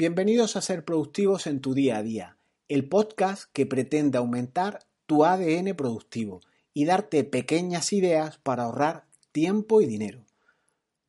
Bienvenidos a Ser Productivos en tu día a día, el podcast que pretende aumentar tu ADN productivo y darte pequeñas ideas para ahorrar tiempo y dinero.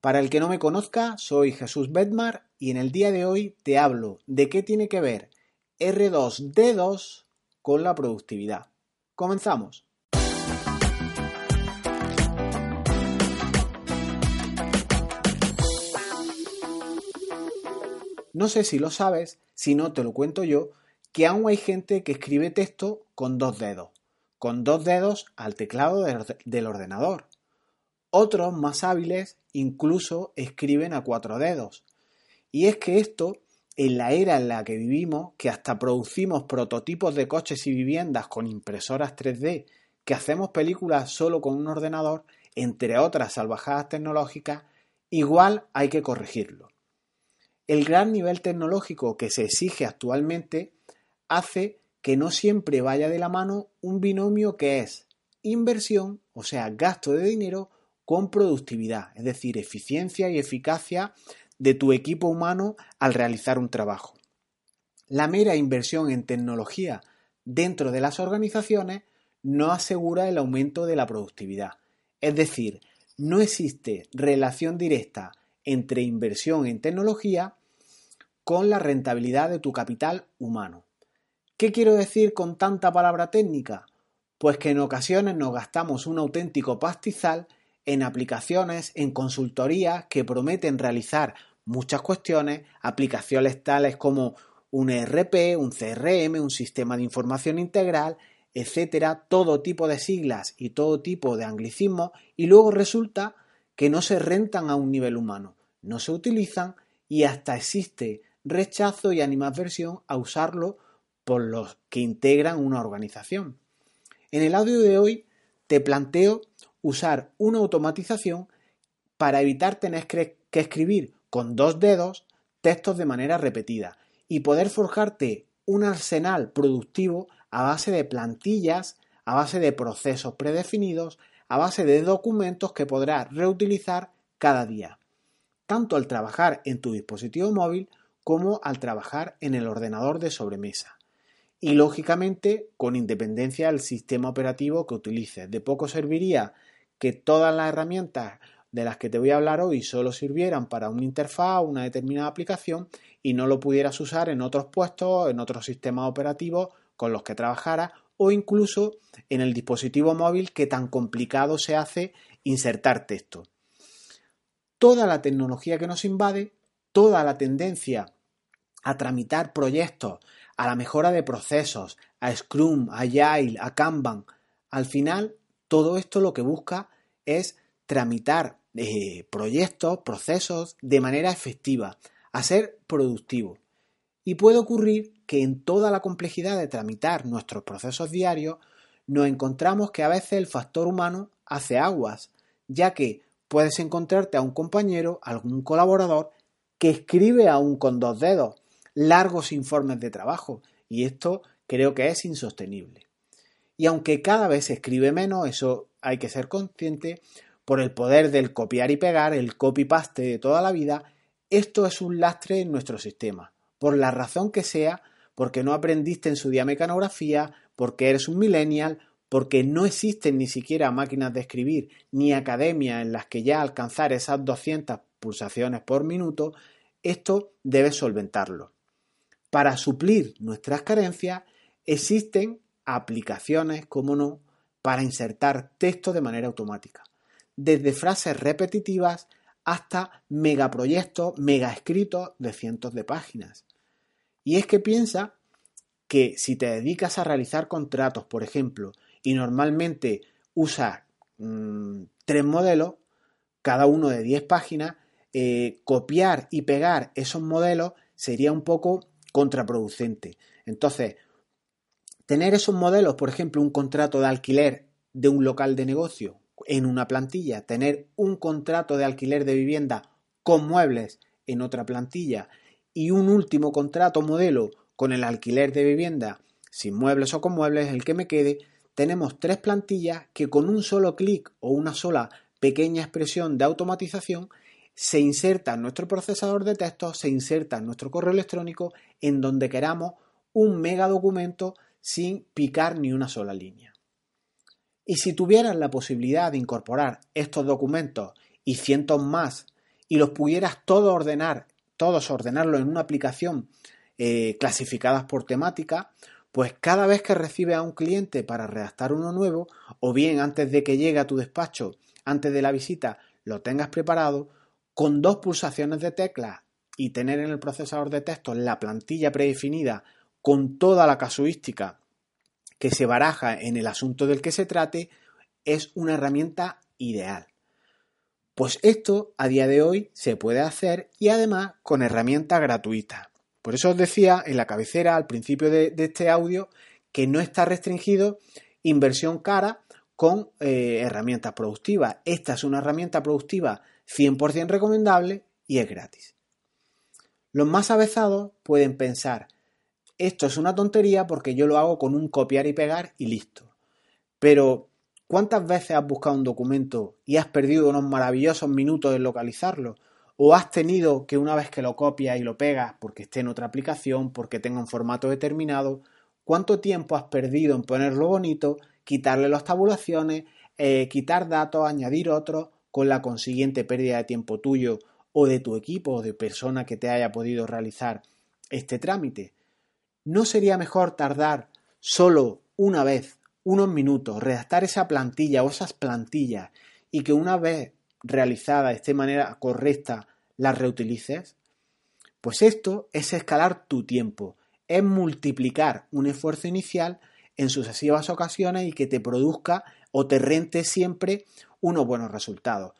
Para el que no me conozca, soy Jesús Bedmar y en el día de hoy te hablo de qué tiene que ver R2D2 con la productividad. Comenzamos. No sé si lo sabes, si no te lo cuento yo, que aún hay gente que escribe texto con dos dedos, con dos dedos al teclado del ordenador. Otros más hábiles incluso escriben a cuatro dedos. Y es que esto, en la era en la que vivimos, que hasta producimos prototipos de coches y viviendas con impresoras 3D, que hacemos películas solo con un ordenador, entre otras salvajadas tecnológicas, igual hay que corregirlo. El gran nivel tecnológico que se exige actualmente hace que no siempre vaya de la mano un binomio que es inversión, o sea, gasto de dinero, con productividad, es decir, eficiencia y eficacia de tu equipo humano al realizar un trabajo. La mera inversión en tecnología dentro de las organizaciones no asegura el aumento de la productividad. Es decir, no existe relación directa entre inversión en tecnología con la rentabilidad de tu capital humano. ¿Qué quiero decir con tanta palabra técnica? Pues que en ocasiones nos gastamos un auténtico pastizal en aplicaciones, en consultorías que prometen realizar muchas cuestiones, aplicaciones tales como un ERP, un CRM, un sistema de información integral, etcétera, todo tipo de siglas y todo tipo de anglicismos, y luego resulta que no se rentan a un nivel humano no se utilizan y hasta existe rechazo y animadversión a usarlo por los que integran una organización. En el audio de hoy te planteo usar una automatización para evitar tener que escribir con dos dedos textos de manera repetida y poder forjarte un arsenal productivo a base de plantillas, a base de procesos predefinidos, a base de documentos que podrás reutilizar cada día tanto al trabajar en tu dispositivo móvil como al trabajar en el ordenador de sobremesa. Y lógicamente con independencia del sistema operativo que utilices. De poco serviría que todas las herramientas de las que te voy a hablar hoy solo sirvieran para una interfaz o una determinada aplicación y no lo pudieras usar en otros puestos, en otros sistemas operativos con los que trabajaras o incluso en el dispositivo móvil que tan complicado se hace insertar texto toda la tecnología que nos invade, toda la tendencia a tramitar proyectos, a la mejora de procesos, a Scrum, a Agile, a Kanban, al final todo esto lo que busca es tramitar eh, proyectos, procesos de manera efectiva, a ser productivo. Y puede ocurrir que en toda la complejidad de tramitar nuestros procesos diarios nos encontramos que a veces el factor humano hace aguas, ya que puedes encontrarte a un compañero, algún colaborador, que escribe aún con dos dedos largos informes de trabajo y esto creo que es insostenible. Y aunque cada vez se escribe menos, eso hay que ser consciente, por el poder del copiar y pegar, el copy-paste de toda la vida, esto es un lastre en nuestro sistema, por la razón que sea, porque no aprendiste en su día mecanografía, porque eres un millennial porque no existen ni siquiera máquinas de escribir ni academias en las que ya alcanzar esas 200 pulsaciones por minuto, esto debe solventarlo. Para suplir nuestras carencias existen aplicaciones, como no, para insertar texto de manera automática, desde frases repetitivas hasta megaproyectos, mega escritos de cientos de páginas. Y es que piensa que si te dedicas a realizar contratos, por ejemplo, y normalmente usa mm, tres modelos, cada uno de 10 páginas, eh, copiar y pegar esos modelos sería un poco contraproducente. Entonces, tener esos modelos, por ejemplo, un contrato de alquiler de un local de negocio en una plantilla, tener un contrato de alquiler de vivienda con muebles en otra plantilla y un último contrato modelo con el alquiler de vivienda sin muebles o con muebles, el que me quede, tenemos tres plantillas que con un solo clic o una sola pequeña expresión de automatización se inserta en nuestro procesador de texto, se inserta en nuestro correo electrónico, en donde queramos un mega documento sin picar ni una sola línea. Y si tuvieras la posibilidad de incorporar estos documentos y cientos más y los pudieras todos ordenar, todos ordenarlos en una aplicación eh, clasificadas por temática, pues cada vez que recibes a un cliente para redactar uno nuevo, o bien antes de que llegue a tu despacho, antes de la visita, lo tengas preparado, con dos pulsaciones de tecla y tener en el procesador de texto la plantilla predefinida con toda la casuística que se baraja en el asunto del que se trate, es una herramienta ideal. Pues esto a día de hoy se puede hacer y además con herramientas gratuitas. Por eso os decía en la cabecera al principio de, este audio que no está restringido inversión cara con eh, herramientas productivas. Esta es una herramienta productiva 100% recomendable y es gratis. Los más avezados pueden pensar, esto es una tontería porque yo lo hago con un copiar y pegar y listo. Pero, ¿cuántas veces has buscado un documento y has perdido unos maravillosos minutos en localizarlo? ¿O has tenido que una vez que lo copias y lo pegas porque esté en otra aplicación, porque tenga un formato determinado, cuánto tiempo has perdido en ponerlo bonito, quitarle las tabulaciones, eh, quitar datos, añadir otros, con la consiguiente pérdida de tiempo tuyo o de tu equipo o de persona que te haya podido realizar este trámite. ¿No sería mejor tardar solo una vez, unos minutos, redactar esa plantilla o esas plantillas y que una vez realizada de esta manera correcta las reutilices? Pues esto es escalar tu tiempo, es multiplicar un esfuerzo inicial en sucesivas ocasiones y que te produzca o te rente siempre unos buenos resultados.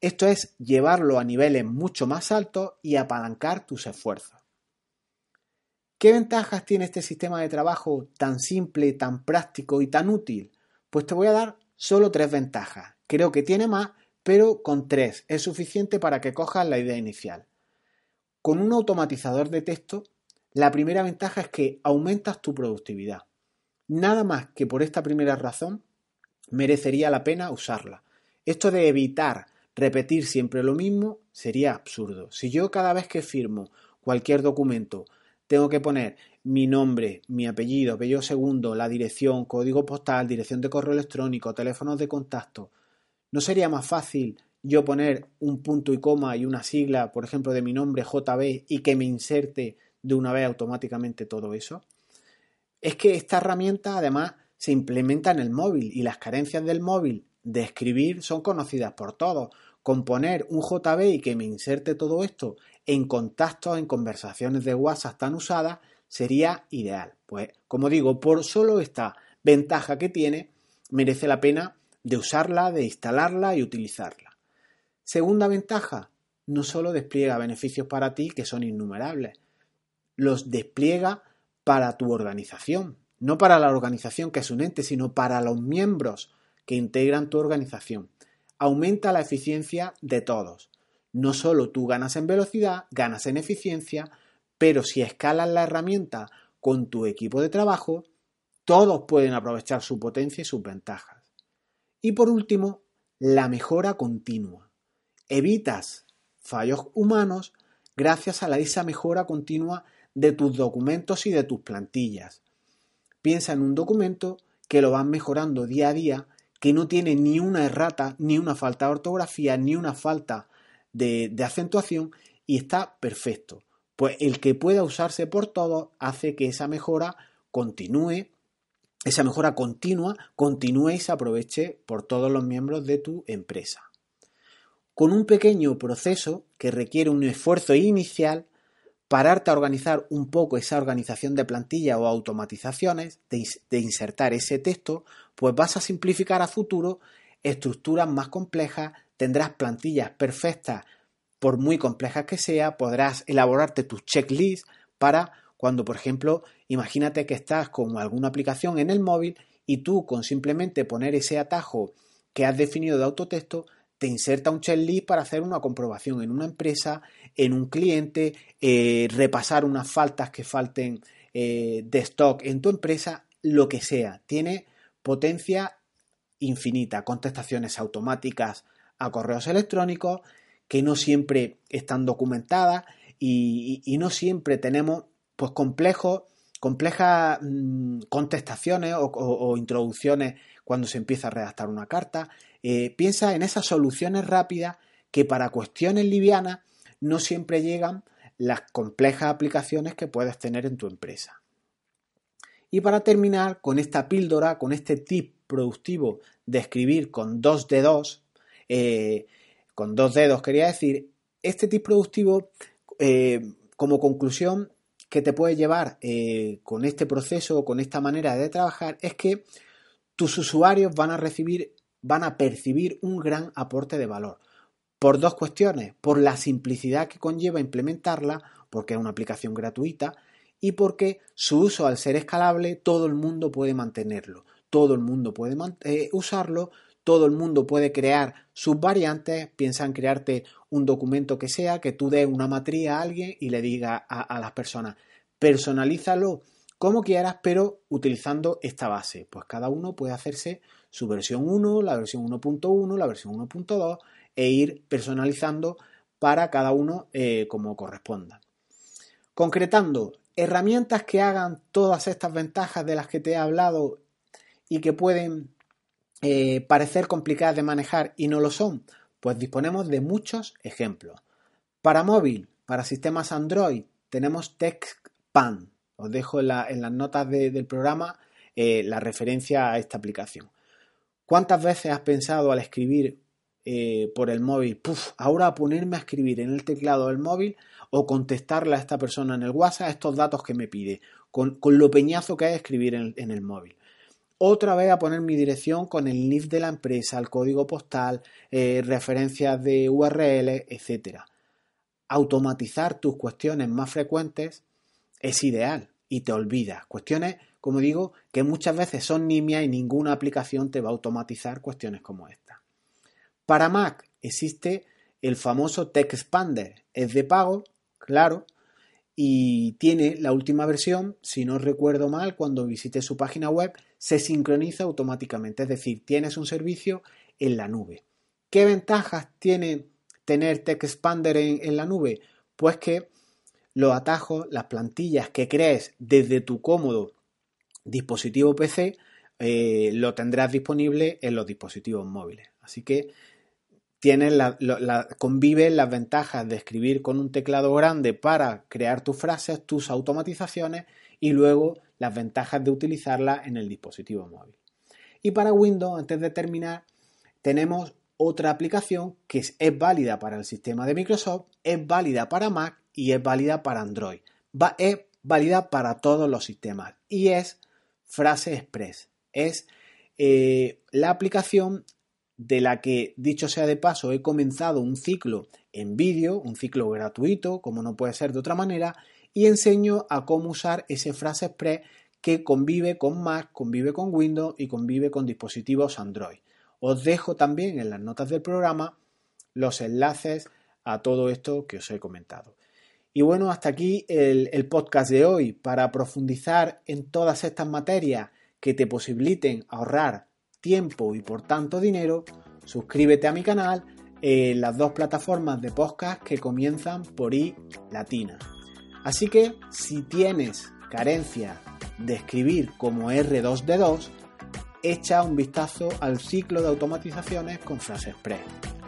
Esto es llevarlo a niveles mucho más altos y apalancar tus esfuerzos. ¿Qué ventajas tiene este sistema de trabajo tan simple, tan práctico y tan útil? Pues te voy a dar solo tres ventajas. Creo que tiene más, pero con tres es suficiente para que cojas la idea inicial. Con un automatizador de texto, la primera ventaja es que aumentas tu productividad. Nada más que por esta primera razón merecería la pena usarla. Esto de evitar repetir siempre lo mismo sería absurdo. Si yo cada vez que firmo cualquier documento tengo que poner mi nombre, mi apellido, apellido segundo, la dirección, código postal, dirección de correo electrónico, teléfonos de contacto, ¿no sería más fácil yo poner un punto y coma y una sigla, por ejemplo, de mi nombre JB y que me inserte de una vez automáticamente todo eso? Es que esta herramienta además se implementa en el móvil y las carencias del móvil de escribir son conocidas por todos. Componer un JB y que me inserte todo esto en contactos, en conversaciones de WhatsApp tan usadas, sería ideal. Pues, como digo, por solo esta ventaja que tiene, merece la pena de usarla, de instalarla y utilizarla. Segunda ventaja, no solo despliega beneficios para ti, que son innumerables, los despliega para tu organización, no para la organización que es un ente, sino para los miembros que integran tu organización. Aumenta la eficiencia de todos. No solo tú ganas en velocidad, ganas en eficiencia, pero si escalas la herramienta con tu equipo de trabajo, todos pueden aprovechar su potencia y sus ventajas. Y por último, la mejora continua. Evitas fallos humanos gracias a la, esa mejora continua de tus documentos y de tus plantillas. Piensa en un documento que lo vas mejorando día a día que no tiene ni una errata, ni una falta de ortografía, ni una falta de, acentuación y está perfecto. Pues el que pueda usarse por todos hace que esa mejora continúe, esa mejora continua continúe y se aproveche por todos los miembros de tu empresa. Con un pequeño proceso que requiere un esfuerzo inicial, pararte a organizar un poco esa organización de plantilla o automatizaciones, de, insertar ese texto, pues vas a simplificar a futuro estructuras más complejas, tendrás plantillas perfectas, por muy complejas que sea, podrás elaborarte tus checklists para cuando, por ejemplo, imagínate que estás con alguna aplicación en el móvil y tú con simplemente poner ese atajo que has definido de autotexto, te inserta un checklist para hacer una comprobación en una empresa, en un cliente, eh, repasar unas faltas que falten eh, de stock en tu empresa, lo que sea. Tiene potencia infinita, contestaciones automáticas a correos electrónicos que no siempre están documentadas y, no siempre tenemos pues complejos, complejas mm, contestaciones o, introducciones cuando se empieza a redactar una carta. Eh, piensa en esas soluciones rápidas que para cuestiones livianas no siempre llegan las complejas aplicaciones que puedes tener en tu empresa. Y para terminar con esta píldora, con este tip productivo de escribir con dos dedos, eh, con dos dedos quería decir, este tip productivo eh, como conclusión que te puede llevar eh, con este proceso o con esta manera de trabajar es que tus usuarios van a recibir, van a percibir un gran aporte de valor. Por dos cuestiones, por la simplicidad que conlleva implementarla, porque es una aplicación gratuita, y porque su uso al ser escalable todo el mundo puede mantenerlo, todo el mundo puede eh, usarlo, todo el mundo puede crear sus variantes, piensa en crearte un documento que sea, que tú des una matriz a alguien y le diga a, las personas, personalízalo como quieras, pero utilizando esta base. Pues cada uno puede hacerse su versión 1, la versión 1.1, la versión 1.2 e ir personalizando para cada uno eh, como corresponda. Concretando, herramientas que hagan todas estas ventajas de las que te he hablado y que pueden eh, parecer complicadas de manejar y no lo son, pues disponemos de muchos ejemplos. Para móvil, para sistemas Android, tenemos TextPan. Os dejo en, las notas del programa eh, la referencia a esta aplicación. ¿Cuántas veces has pensado al escribir eh, por el móvil, puf, ahora ponerme a escribir en el teclado del móvil o contestarle a esta persona en el WhatsApp estos datos que me pide, con, lo peñazo que hay escribir en, el móvil. Otra vez a poner mi dirección con el NIF de la empresa, el código postal, eh, referencias de URL, etc. Automatizar tus cuestiones más frecuentes es ideal y te olvidas. Cuestiones, como digo, que muchas veces son nimias y ninguna aplicación te va a automatizar cuestiones como esta. Para Mac existe el famoso TextPander. Es de pago, claro, y tiene la última versión, si no recuerdo mal, cuando visite su página web, se sincroniza automáticamente, es decir, tienes un servicio en la nube. ¿Qué ventajas tiene tener TextPander en, en la nube? Pues que los atajos, las plantillas que crees desde tu cómodo dispositivo PC, eh, lo tendrás disponible en los dispositivos móviles. Así que tienes la, convive las ventajas de escribir con un teclado grande para crear tus frases, tus automatizaciones y luego las ventajas de utilizarla en el dispositivo móvil. Y para Windows, antes de terminar, tenemos otra aplicación que es, válida para el sistema de Microsoft, es válida para Mac y es válida para Android. es válida para todos los sistemas y es Frase Express. Es eh, la aplicación de la que, dicho sea de paso, he comenzado un ciclo en vídeo, un ciclo gratuito, como no puede ser de otra manera, y enseño a cómo usar ese frase express que convive con Mac, convive con Windows y convive con dispositivos Android. Os dejo también en las notas del programa los enlaces a todo esto que os he comentado. Y bueno, hasta aquí el, el podcast de hoy. Para profundizar en todas estas materias que te posibiliten ahorrar tiempo y por tanto dinero, suscríbete a mi canal en las dos plataformas de podcast que comienzan por I latina. Así que si tienes carencia de escribir como R2D2, echa un vistazo al ciclo de automatizaciones con Frase Express.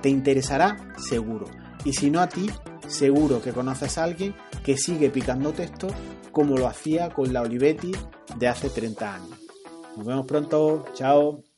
Te interesará seguro. Y si no a ti, seguro que conoces a alguien que sigue picando texto como lo hacía con la Olivetti de hace 30 años. Nos vemos pronto. Chao.